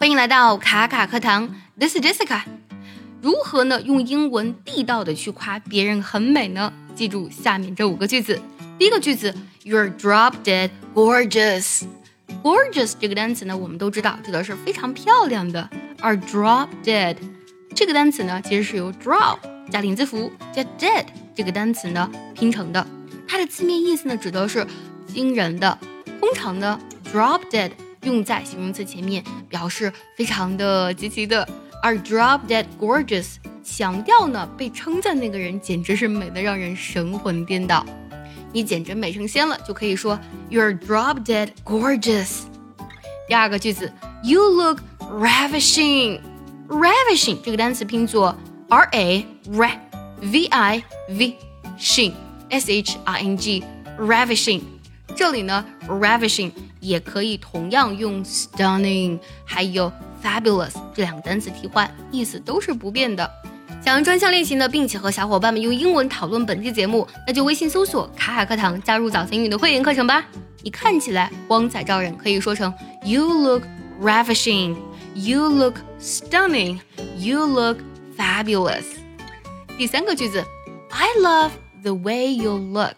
欢迎来到卡卡课堂，This is Jessica。如何呢？用英文地道的去夸别人很美呢？记住下面这五个句子。第一个句子，You're drop dead gorgeous。gorgeous 这个单词呢，我们都知道指的是非常漂亮的。而 drop dead 这个单词呢，其实是由 drop 加零字符加 dead 这个单词呢拼成的。它的字面意思呢，指的是惊人的。通常呢，drop dead。用在形容词前面，表示非常的极其的。而 drop dead gorgeous 强调呢，被称赞那个人简直是美的让人神魂颠倒。你简直美成仙了，就可以说 you're drop dead gorgeous。第二个句子，you look ravishing。ravishing 这个单词拼作 r a r v i v shing s h i n g ravishing。这里呢，ravishing。也可以同样用 stunning，还有 fabulous 这两个单词替换，意思都是不变的。想要专项练习呢，并且和小伙伴们用英文讨论本期节目，那就微信搜索“卡卡课堂”，加入早餐英语的会员课程吧。你看起来光彩照人，可以说成 You look ravishing，You look stunning，You look fabulous。第三个句子，I love the way you look。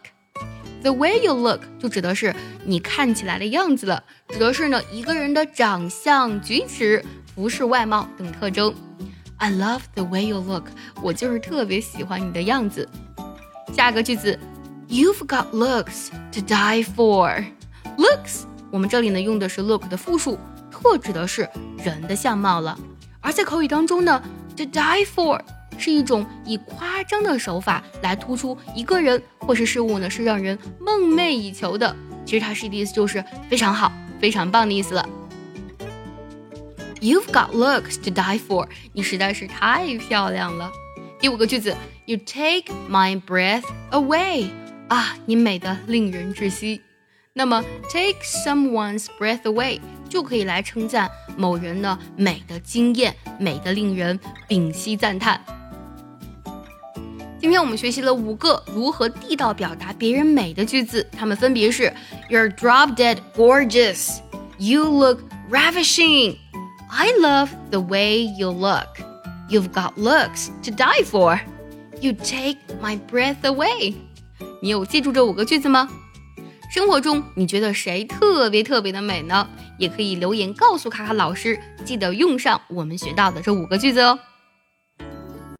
The way you look 就指的是你看起来的样子了，指的是呢一个人的长相、举止、服饰、外貌等特征。I love the way you look，我就是特别喜欢你的样子。下一个句子，You've got looks to die for。Looks，我们这里呢用的是 look 的复数，特指的是人的相貌了。而在口语当中呢，to die for。是一种以夸张的手法来突出一个人或是事物呢，是让人梦寐以求的。其实它是的意思就是非常好、非常棒的意思了。You've got looks to die for，你实在是太漂亮了。第五个句子，You take my breath away，啊，你美得令人窒息。那么 take someone's breath away 就可以来称赞某人呢美的惊艳，美的令人屏息赞叹。今天我们学习了五个如何地道表达别人美的句子，它们分别是：You're drop dead gorgeous. You look ravishing. I love the way you look. You've got looks to die for. You take my breath away. 你有记住这五个句子吗？生活中你觉得谁特别特别的美呢？也可以留言告诉卡卡老师，记得用上我们学到的这五个句子哦。